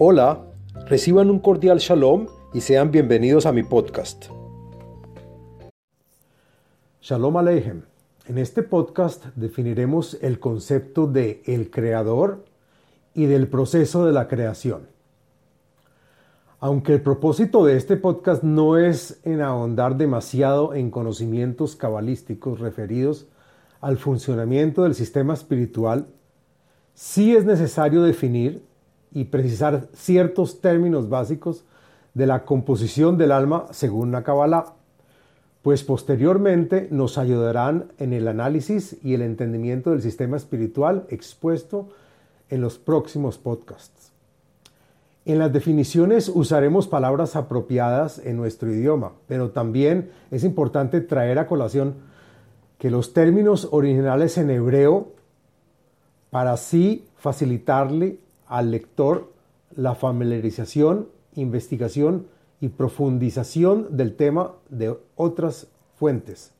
Hola, reciban un cordial shalom y sean bienvenidos a mi podcast. Shalom Aleichem. En este podcast definiremos el concepto de el creador y del proceso de la creación. Aunque el propósito de este podcast no es en ahondar demasiado en conocimientos cabalísticos referidos al funcionamiento del sistema espiritual, sí es necesario definir y precisar ciertos términos básicos de la composición del alma según la Kabbalah, pues posteriormente nos ayudarán en el análisis y el entendimiento del sistema espiritual expuesto en los próximos podcasts. En las definiciones usaremos palabras apropiadas en nuestro idioma, pero también es importante traer a colación que los términos originales en hebreo para así facilitarle al lector la familiarización, investigación y profundización del tema de otras fuentes.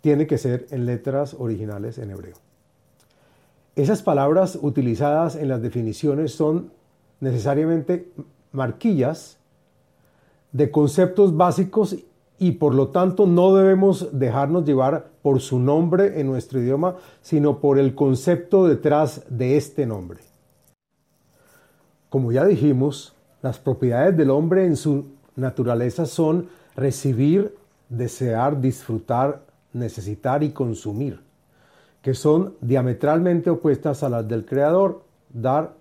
Tiene que ser en letras originales en hebreo. Esas palabras utilizadas en las definiciones son necesariamente marquillas de conceptos básicos y por lo tanto no debemos dejarnos llevar por su nombre en nuestro idioma, sino por el concepto detrás de este nombre. Como ya dijimos, las propiedades del hombre en su naturaleza son recibir, desear, disfrutar, necesitar y consumir, que son diametralmente opuestas a las del Creador, dar,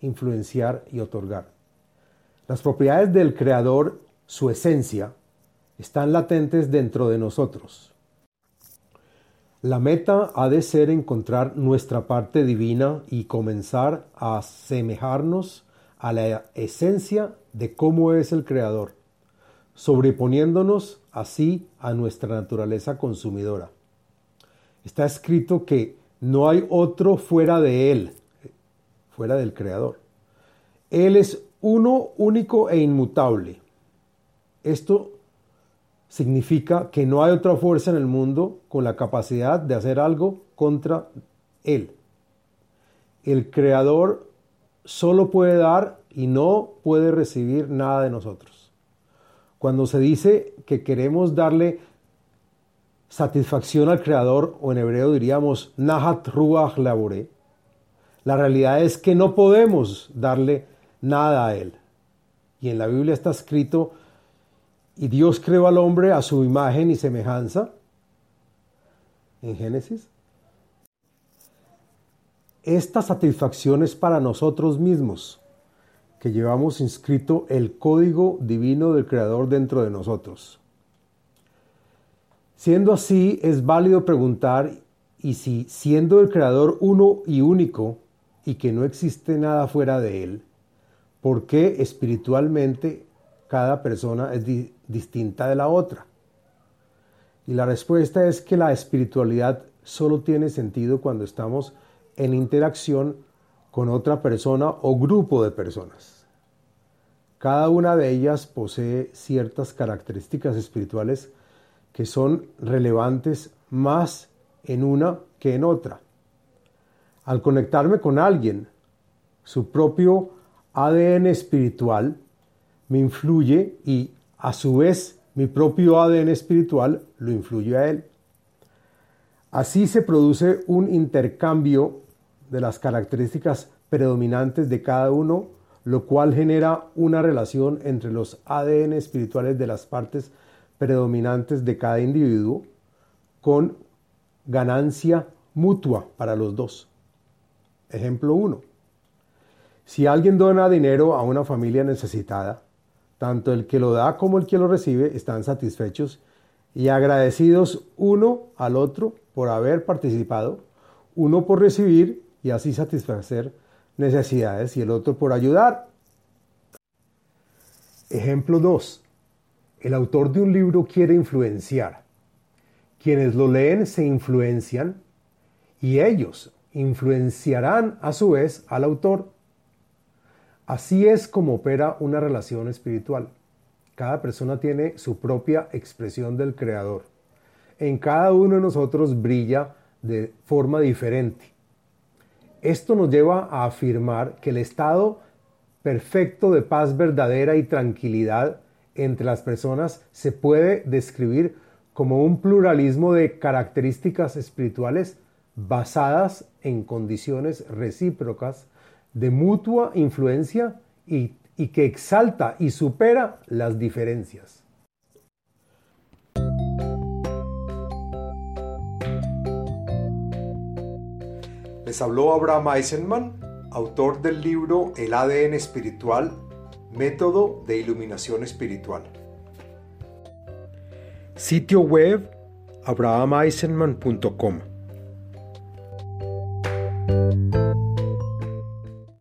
influenciar y otorgar. Las propiedades del Creador, su esencia, están latentes dentro de nosotros. La meta ha de ser encontrar nuestra parte divina y comenzar a asemejarnos a la esencia de cómo es el Creador, sobreponiéndonos así a nuestra naturaleza consumidora. Está escrito que no hay otro fuera de Él, fuera del Creador. Él es uno único e inmutable. Esto significa que no hay otra fuerza en el mundo con la capacidad de hacer algo contra Él. El Creador solo puede dar y no puede recibir nada de nosotros. Cuando se dice que queremos darle satisfacción al Creador, o en hebreo diríamos Nahat Ruach Labore, la realidad es que no podemos darle nada a Él. Y en la Biblia está escrito, y Dios creó al hombre a su imagen y semejanza, en Génesis, esta satisfacción es para nosotros mismos, que llevamos inscrito el código divino del Creador dentro de nosotros. Siendo así, es válido preguntar, y si siendo el Creador uno y único, y que no existe nada fuera de Él, ¿por qué espiritualmente cada persona es distinta de la otra? Y la respuesta es que la espiritualidad solo tiene sentido cuando estamos en interacción con otra persona o grupo de personas. Cada una de ellas posee ciertas características espirituales que son relevantes más en una que en otra. Al conectarme con alguien, su propio ADN espiritual me influye y a su vez mi propio ADN espiritual lo influye a él. Así se produce un intercambio de las características predominantes de cada uno, lo cual genera una relación entre los ADN espirituales de las partes predominantes de cada individuo con ganancia mutua para los dos. Ejemplo 1. Si alguien dona dinero a una familia necesitada, tanto el que lo da como el que lo recibe están satisfechos y agradecidos uno al otro por haber participado, uno por recibir y así satisfacer necesidades y el otro por ayudar. Ejemplo 2. El autor de un libro quiere influenciar. Quienes lo leen se influencian y ellos influenciarán a su vez al autor. Así es como opera una relación espiritual. Cada persona tiene su propia expresión del Creador. En cada uno de nosotros brilla de forma diferente. Esto nos lleva a afirmar que el estado perfecto de paz verdadera y tranquilidad entre las personas se puede describir como un pluralismo de características espirituales basadas en condiciones recíprocas de mutua influencia y, que exalta y supera las diferencias. Les habló Abraham Eisenman, autor del libro El ADN espiritual, método de iluminación espiritual. Sitio web abrahameisenman.com